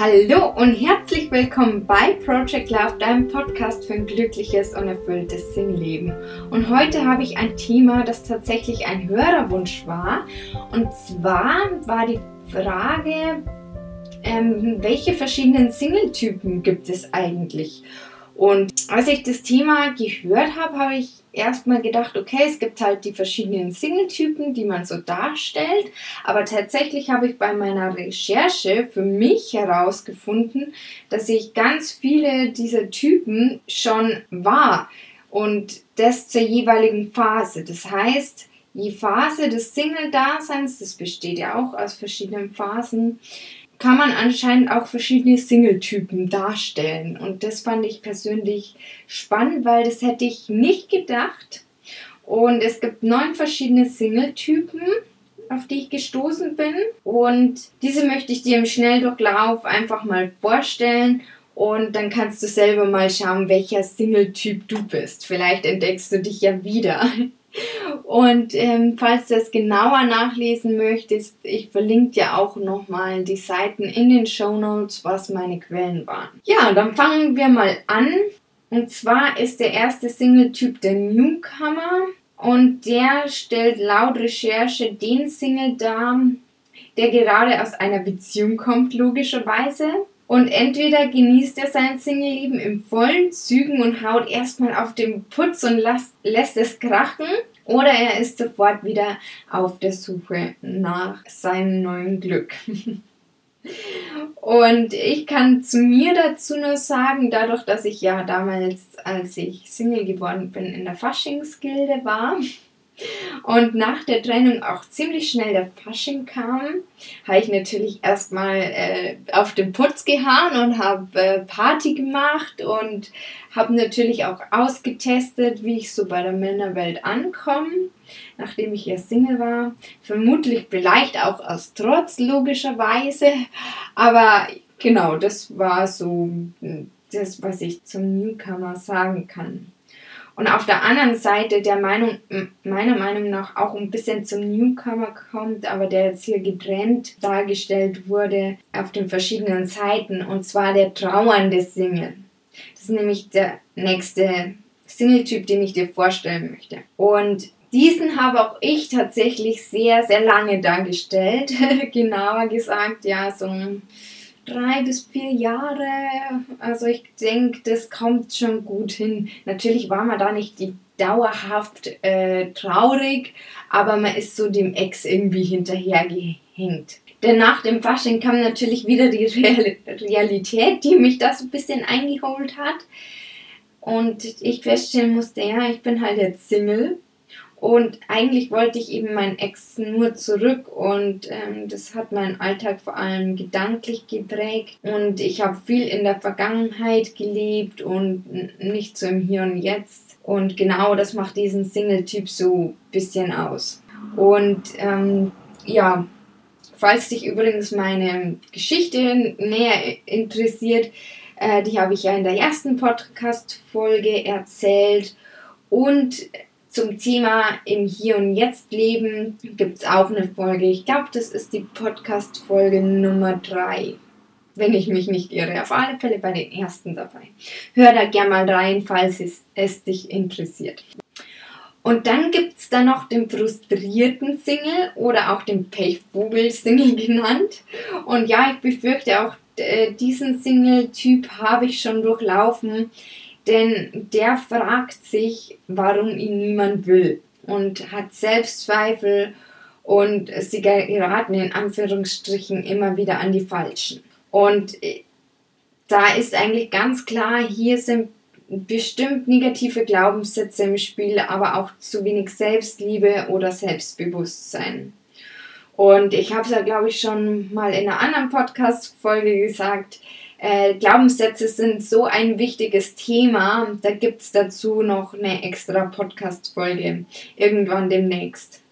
Hallo und herzlich willkommen bei Project Love, deinem Podcast für ein glückliches und erfülltes Singleben. Und heute habe ich ein Thema, das tatsächlich ein Hörerwunsch war. Und zwar war die Frage, ähm, welche verschiedenen Single-Typen gibt es eigentlich? Und als ich das Thema gehört habe, habe ich erstmal gedacht, okay, es gibt halt die verschiedenen Single-Typen, die man so darstellt. Aber tatsächlich habe ich bei meiner Recherche für mich herausgefunden, dass ich ganz viele dieser Typen schon war. Und das zur jeweiligen Phase. Das heißt, die Phase des Single-Daseins, das besteht ja auch aus verschiedenen Phasen, kann man anscheinend auch verschiedene Single-Typen darstellen. Und das fand ich persönlich spannend, weil das hätte ich nicht gedacht. Und es gibt neun verschiedene Single-Typen, auf die ich gestoßen bin. Und diese möchte ich dir im Schnelldurchlauf einfach mal vorstellen. Und dann kannst du selber mal schauen, welcher Single-Typ du bist. Vielleicht entdeckst du dich ja wieder. Und ähm, falls du es genauer nachlesen möchtest, ich verlinke dir auch nochmal die Seiten in den Show Notes, was meine Quellen waren. Ja, dann fangen wir mal an. Und zwar ist der erste Single-Typ der Newcomer. Und der stellt laut Recherche den Single dar, der gerade aus einer Beziehung kommt, logischerweise. Und entweder genießt er sein Single-Leben im vollen Zügen und haut erstmal auf den Putz und lässt, lässt es krachen. Oder er ist sofort wieder auf der Suche nach seinem neuen Glück. Und ich kann zu mir dazu nur sagen, dadurch, dass ich ja damals, als ich Single geworden bin, in der Faschingsgilde war, und nach der Trennung auch ziemlich schnell der Fasching kam, habe ich natürlich erstmal äh, auf den Putz gehauen und habe äh, Party gemacht und habe natürlich auch ausgetestet, wie ich so bei der Männerwelt ankomme, nachdem ich ja Single war. Vermutlich vielleicht auch aus Trotz, logischerweise. Aber genau, das war so das, was ich zum Newcomer sagen kann und auf der anderen Seite der Meinung, meiner Meinung nach auch ein bisschen zum Newcomer kommt, aber der jetzt hier getrennt dargestellt wurde auf den verschiedenen Seiten, und zwar der trauernde Single. Das ist nämlich der nächste Single-Typ, den ich dir vorstellen möchte. Und diesen habe auch ich tatsächlich sehr, sehr lange dargestellt. Genauer gesagt, ja, so ein drei bis vier Jahre. Also ich denke, das kommt schon gut hin. Natürlich war man da nicht die dauerhaft äh, traurig, aber man ist so dem Ex irgendwie hinterhergehängt. Denn nach dem Fasching kam natürlich wieder die Real Realität, die mich da so ein bisschen eingeholt hat. Und ich feststellen musste, ja, ich bin halt jetzt Single und eigentlich wollte ich eben meinen Ex nur zurück und ähm, das hat meinen Alltag vor allem gedanklich geprägt. Und ich habe viel in der Vergangenheit gelebt und nicht so im Hier und Jetzt. Und genau das macht diesen Single-Typ so ein bisschen aus. Und ähm, ja, falls dich übrigens meine Geschichte näher interessiert, äh, die habe ich ja in der ersten Podcast-Folge erzählt. Und zum Thema im Hier und Jetzt leben gibt es auch eine Folge. Ich glaube, das ist die Podcast-Folge Nummer 3. Wenn ich mich nicht irre. Auf alle Fälle bei den ersten dabei. Hör da gerne mal rein, falls es, es dich interessiert. Und dann gibt es da noch den frustrierten Single oder auch den Pechvogel-Single genannt. Und ja, ich befürchte auch, äh, diesen Single-Typ habe ich schon durchlaufen. Denn der fragt sich, warum ihn niemand will und hat Selbstzweifel und sie geraten in Anführungsstrichen immer wieder an die Falschen. Und äh, da ist eigentlich ganz klar, hier sind bestimmt negative Glaubenssätze im Spiel, aber auch zu wenig Selbstliebe oder Selbstbewusstsein. Und ich habe es ja, glaube ich, schon mal in einer anderen Podcast-Folge gesagt, äh, Glaubenssätze sind so ein wichtiges Thema. Da gibt es dazu noch eine extra Podcast-Folge irgendwann demnächst.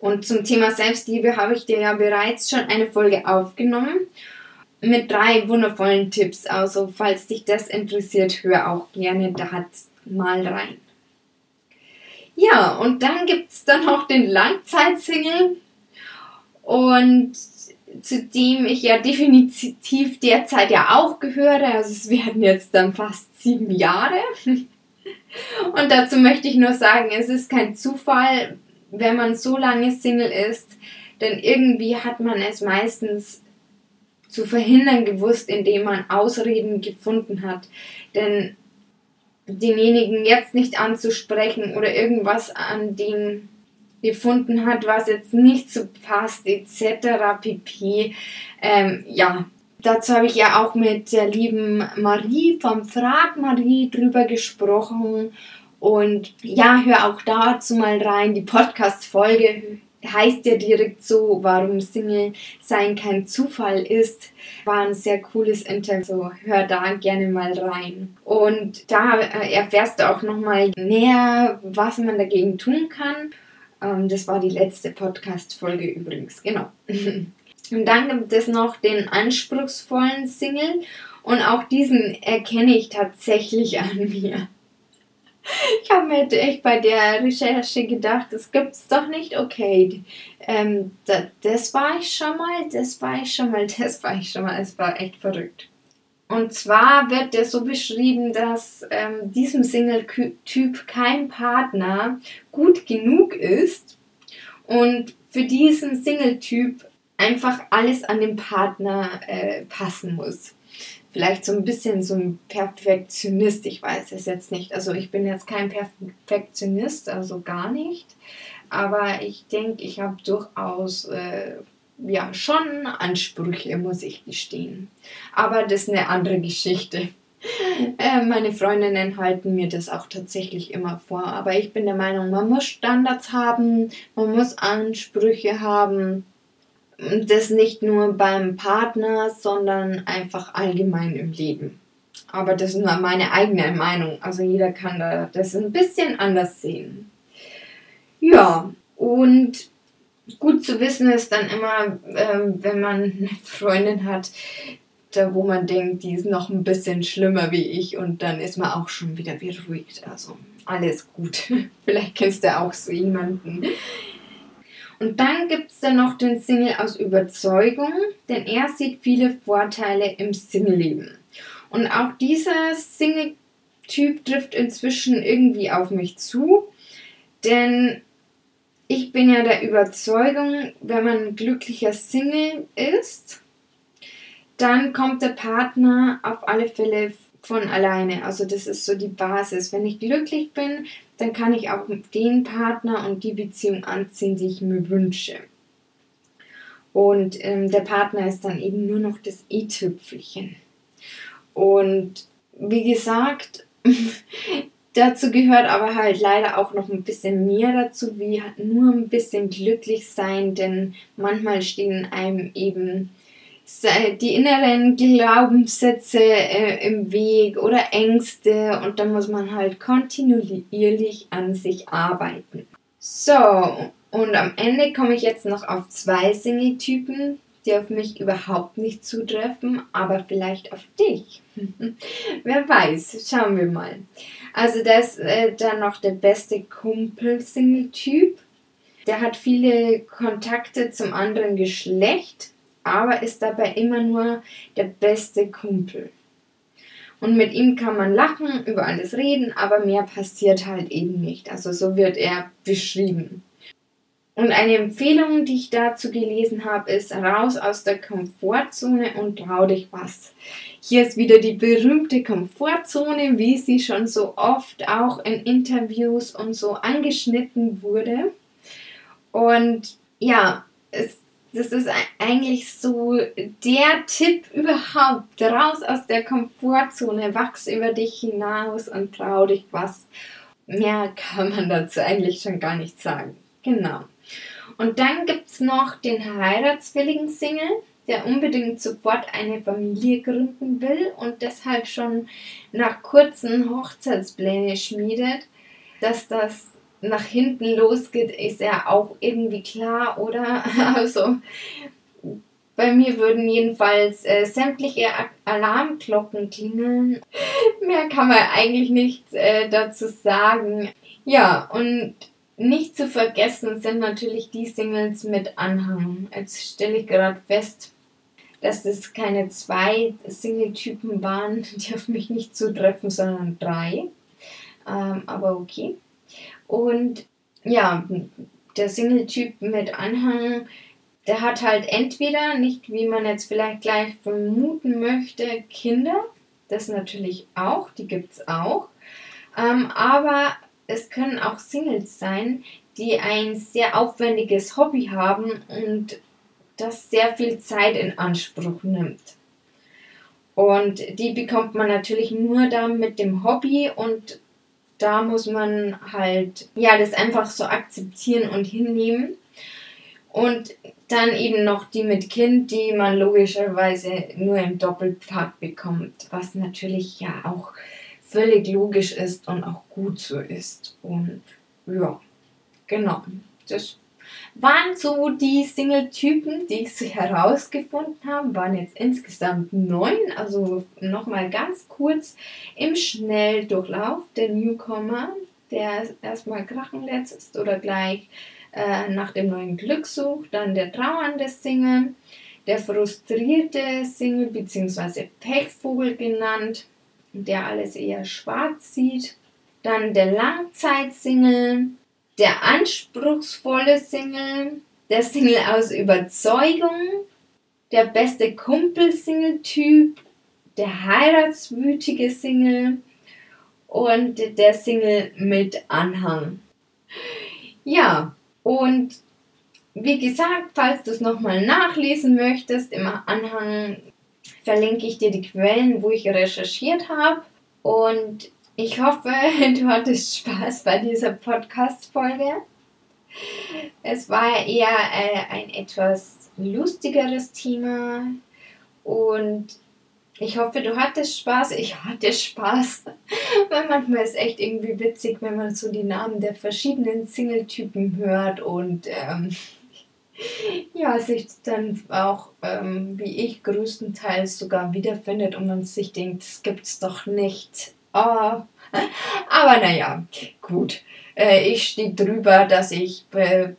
Und zum Thema Selbstliebe habe ich dir ja bereits schon eine Folge aufgenommen mit drei wundervollen Tipps. Also, falls dich das interessiert, hör auch gerne da mal rein. Ja, und dann gibt es dann noch den Langzeitsingle. Und zu dem ich ja definitiv derzeit ja auch gehöre. Also es werden jetzt dann fast sieben Jahre. Und dazu möchte ich nur sagen, es ist kein Zufall, wenn man so lange Single ist, denn irgendwie hat man es meistens zu verhindern gewusst, indem man Ausreden gefunden hat. Denn denjenigen jetzt nicht anzusprechen oder irgendwas an dem gefunden hat, was jetzt nicht so passt, etc. pp. Ähm, ja, dazu habe ich ja auch mit der lieben Marie vom Frag Marie drüber gesprochen. Und ja, hör auch dazu mal rein. Die Podcast-Folge heißt ja direkt so, warum Single sein kein Zufall ist. War ein sehr cooles Interview. Hör da gerne mal rein. Und da äh, erfährst du auch nochmal näher, was man dagegen tun kann. Ähm, das war die letzte Podcast-Folge übrigens, genau. Und dann gibt es noch den anspruchsvollen Single und auch diesen erkenne ich tatsächlich an mir. Ich habe mir echt bei der Recherche gedacht, das gibt's doch nicht. Okay, ähm, das, das war ich schon mal, das war ich schon mal, das war ich schon mal. Es war echt verrückt. Und zwar wird er so beschrieben, dass ähm, diesem Single-Typ kein Partner gut genug ist und für diesen Single-Typ einfach alles an den Partner äh, passen muss. Vielleicht so ein bisschen so ein Perfektionist, ich weiß es jetzt nicht. Also ich bin jetzt kein Perfektionist, also gar nicht. Aber ich denke, ich habe durchaus äh, ja, schon Ansprüche, muss ich gestehen. Aber das ist eine andere Geschichte. Äh, meine Freundinnen halten mir das auch tatsächlich immer vor. Aber ich bin der Meinung, man muss Standards haben, man muss Ansprüche haben. Und das nicht nur beim Partner, sondern einfach allgemein im Leben. Aber das ist nur meine eigene Meinung. Also jeder kann da das ein bisschen anders sehen. Ja, und gut zu wissen ist dann immer, ähm, wenn man eine Freundin hat, da wo man denkt, die ist noch ein bisschen schlimmer wie ich und dann ist man auch schon wieder beruhigt. Also alles gut. Vielleicht kennst du auch so jemanden. Und dann gibt es dann noch den Single aus Überzeugung, denn er sieht viele Vorteile im Single-Leben. Und auch dieser Single-Typ trifft inzwischen irgendwie auf mich zu, denn ich bin ja der Überzeugung, wenn man ein glücklicher Single ist, dann kommt der Partner auf alle Fälle von alleine. Also das ist so die Basis. Wenn ich glücklich bin, dann kann ich auch den Partner und die Beziehung anziehen, die ich mir wünsche. Und ähm, der Partner ist dann eben nur noch das i-Tüpfelchen. Und wie gesagt, Dazu gehört aber halt leider auch noch ein bisschen mehr dazu, wie nur ein bisschen glücklich sein, denn manchmal stehen einem eben die inneren Glaubenssätze äh, im Weg oder Ängste und da muss man halt kontinuierlich an sich arbeiten. So, und am Ende komme ich jetzt noch auf zwei Single-Typen, die auf mich überhaupt nicht zutreffen, aber vielleicht auf dich. Wer weiß, schauen wir mal. Also das ist äh, dann noch der beste Kumpel-Single-Typ. Der hat viele Kontakte zum anderen Geschlecht, aber ist dabei immer nur der beste Kumpel. Und mit ihm kann man lachen, über alles reden, aber mehr passiert halt eben nicht. Also so wird er beschrieben. Und eine Empfehlung, die ich dazu gelesen habe, ist raus aus der Komfortzone und trau dich was. Hier ist wieder die berühmte Komfortzone, wie sie schon so oft auch in Interviews und so angeschnitten wurde. Und ja, es, das ist eigentlich so der Tipp überhaupt. Raus aus der Komfortzone, wachs über dich hinaus und trau dich was. Mehr kann man dazu eigentlich schon gar nicht sagen. Genau. Und dann gibt es noch den heiratswilligen Single, der unbedingt sofort eine Familie gründen will und deshalb schon nach kurzen Hochzeitspläne schmiedet. Dass das nach hinten losgeht, ist ja auch irgendwie klar, oder? Also bei mir würden jedenfalls äh, sämtliche Alarmglocken klingeln. Mehr kann man eigentlich nicht äh, dazu sagen. Ja, und nicht zu vergessen sind natürlich die Singles mit Anhang. Jetzt stelle ich gerade fest, dass es keine zwei Single-Typen waren, die auf mich nicht zutreffen, sondern drei. Ähm, aber okay. Und ja, der Single-Typ mit Anhang, der hat halt entweder nicht, wie man jetzt vielleicht gleich vermuten möchte, Kinder. Das natürlich auch, die gibt es auch. Ähm, aber es können auch Singles sein, die ein sehr aufwendiges Hobby haben und das sehr viel Zeit in Anspruch nimmt. Und die bekommt man natürlich nur dann mit dem Hobby und da muss man halt ja das einfach so akzeptieren und hinnehmen. Und dann eben noch die mit Kind, die man logischerweise nur im Doppelpack bekommt, was natürlich ja auch völlig logisch ist und auch gut so ist. Und ja, genau. Das waren so die Single-Typen, die ich so herausgefunden habe. Waren jetzt insgesamt neun. Also nochmal ganz kurz im Schnelldurchlauf der Newcomer, der erstmal krachenletzt ist oder gleich äh, nach dem neuen Glück sucht. Dann der trauernde Single, der frustrierte Single bzw. Pechvogel genannt, der alles eher schwarz sieht. Dann der Langzeitsingle, der anspruchsvolle Single, der Single aus Überzeugung, der beste Kumpel-Single-Typ, der heiratswütige Single und der Single mit Anhang. Ja, und wie gesagt, falls du es nochmal nachlesen möchtest, im Anhang verlinke ich dir die Quellen, wo ich recherchiert habe. Und ich hoffe, du hattest Spaß bei dieser Podcast-Folge. Es war eher äh, ein etwas lustigeres Thema und ich hoffe, du hattest Spaß. Ich hatte Spaß. Weil manchmal ist es echt irgendwie witzig, wenn man so die Namen der verschiedenen Single-Typen hört und ähm, ja, sich dann auch, ähm, wie ich, größtenteils sogar wiederfindet und man sich denkt, das gibt's doch nicht. Oh. Aber naja, gut. Äh, ich stehe drüber, dass ich äh,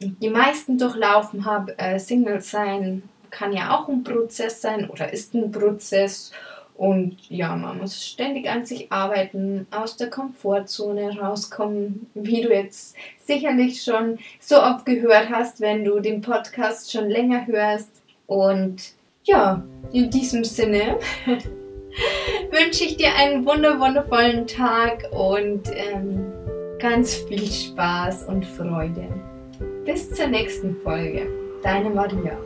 die meisten durchlaufen habe. Äh, Single sein kann ja auch ein Prozess sein oder ist ein Prozess. Und ja, man muss ständig an sich arbeiten, aus der Komfortzone rauskommen, wie du jetzt sicherlich schon so oft gehört hast, wenn du den Podcast schon länger hörst. Und ja, in diesem Sinne wünsche ich dir einen wunder wundervollen Tag und ähm, ganz viel Spaß und Freude. Bis zur nächsten Folge. Deine Maria.